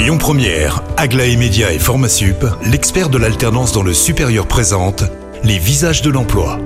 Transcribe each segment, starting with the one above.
Lyon Première, Aglaé Média et Formasup, l'expert de l'alternance dans le supérieur présente les visages de l'emploi.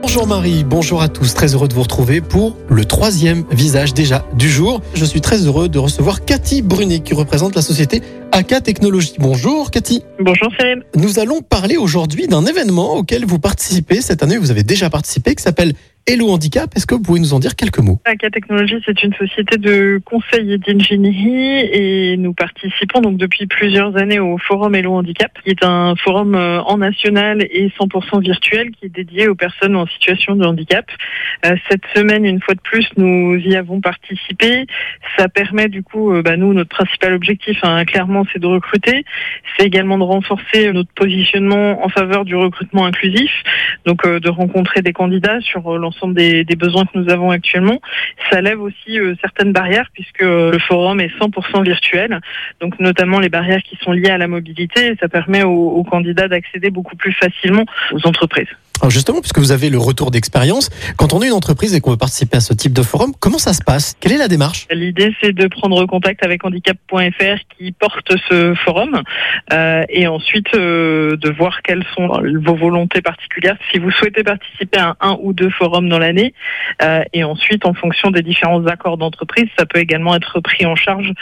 Bonjour Marie, bonjour à tous, très heureux de vous retrouver pour le troisième visage déjà du jour. Je suis très heureux de recevoir Cathy Brunet qui représente la société AK Technologies. Bonjour Cathy. Bonjour Cyril. Nous allons parler aujourd'hui d'un événement auquel vous participez cette année, vous avez déjà participé, qui s'appelle Hello Handicap. Est-ce que vous pouvez nous en dire quelques mots? AK Technologies, c'est une société de conseil et d'ingénierie et nous participons donc depuis plusieurs années au forum Hello Handicap, qui est un forum euh, en national et 100% virtuel qui est dédié aux personnes en situation de handicap. Euh, cette semaine, une fois de plus, nous y avons participé. Ça permet du coup, euh, bah, nous, notre principal objectif, hein, clairement, c'est de recruter. C'est également de renforcer notre positionnement en faveur du recrutement inclusif, donc de rencontrer des candidats sur l'ensemble des, besoins que nous avons actuellement. Ça lève aussi euh, certaines barrières puisque le forum est 100% virtuel, donc notamment les barrières qui sont liées à la mobilité. Et ça permet aux candidats d'accéder beaucoup plus facilement aux entreprises. Alors justement, puisque vous avez le retour d'expérience, quand on est une entreprise et qu'on veut participer à ce type de forum, comment ça se passe? Quelle est la démarche? L'idée, c'est de prendre contact avec handicap.fr qui porte ce forum euh, et ensuite euh, de voir quelles sont vos volontés particulières. Si vous souhaitez participer à un ou deux forums dans l'année, euh, et ensuite, en fonction des différents accords d'entreprise, ça peut également être pris en charge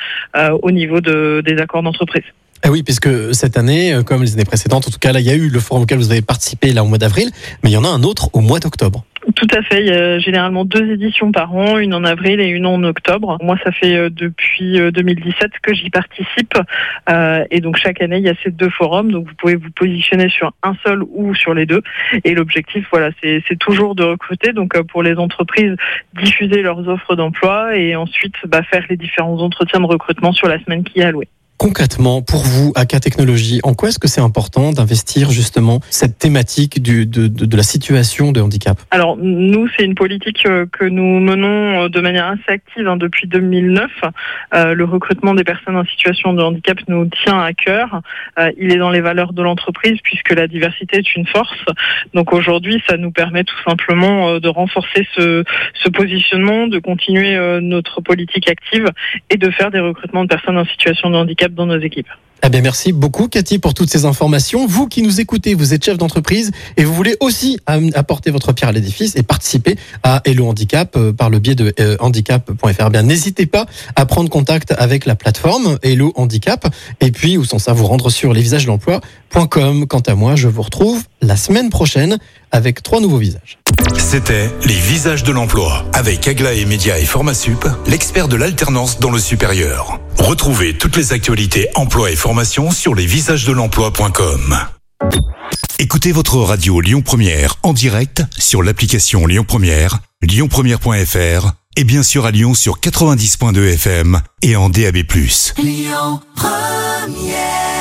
au niveau de, des accords d'entreprise. Ah oui, puisque cette année, euh, comme les années précédentes, en tout cas là, il y a eu le forum auquel vous avez participé là au mois d'avril, mais il y en a un autre au mois d'octobre. Tout à fait. Il y a généralement deux éditions par an, une en avril et une en octobre. Moi, ça fait euh, depuis 2017 euh, que j'y participe. et donc, chaque année, il y a ces deux forums. Donc, vous pouvez vous positionner sur un seul ou sur les deux. Et l'objectif, voilà, c'est toujours de recruter. Donc, pour les entreprises, diffuser leurs offres d'emploi et ensuite bah, faire les différents entretiens de recrutement sur la semaine qui est allouée concrètement, pour vous, AK Technologies, en quoi est-ce que c'est important d'investir justement cette thématique du, de, de, la situation de handicap? Alors, nous, c'est une politique euh, que nous menons euh, de manière assez active hein, depuis 2009. Euh, le recrutement des personnes en situation de handicap nous tient à cœur. Il est dans les valeurs de l'entreprise puisque la diversité est une force. Donc aujourd'hui, ça nous permet tout simplement de renforcer ce, ce positionnement, de continuer notre politique active et de faire des recrutements de personnes en situation de handicap dans nos équipes. Eh bien, merci beaucoup, Cathy, pour toutes ces informations. Vous qui nous écoutez, vous êtes chef d'entreprise et vous voulez aussi apporter votre pierre à l'édifice et participer à Hello Handicap euh, par le biais de euh, handicap.fr. Eh bien, n'hésitez pas à prendre contact avec la plateforme Hello Handicap et puis, ou sans ça, vous rendre sur lesvisagesdelemploi.com. Quant à moi, je vous retrouve la semaine prochaine avec trois nouveaux visages. C'était Les Visages de l'Emploi avec Agla et Média et Formasup, l'expert de l'alternance dans le supérieur. Retrouvez toutes les actualités emploi et formation sur lesvisagesdelemploi.com. Écoutez votre radio Lyon Première en direct sur l'application Lyon Première, lyonpremière.fr et bien sûr à Lyon sur 90.2 FM et en DAB+. Lyon Première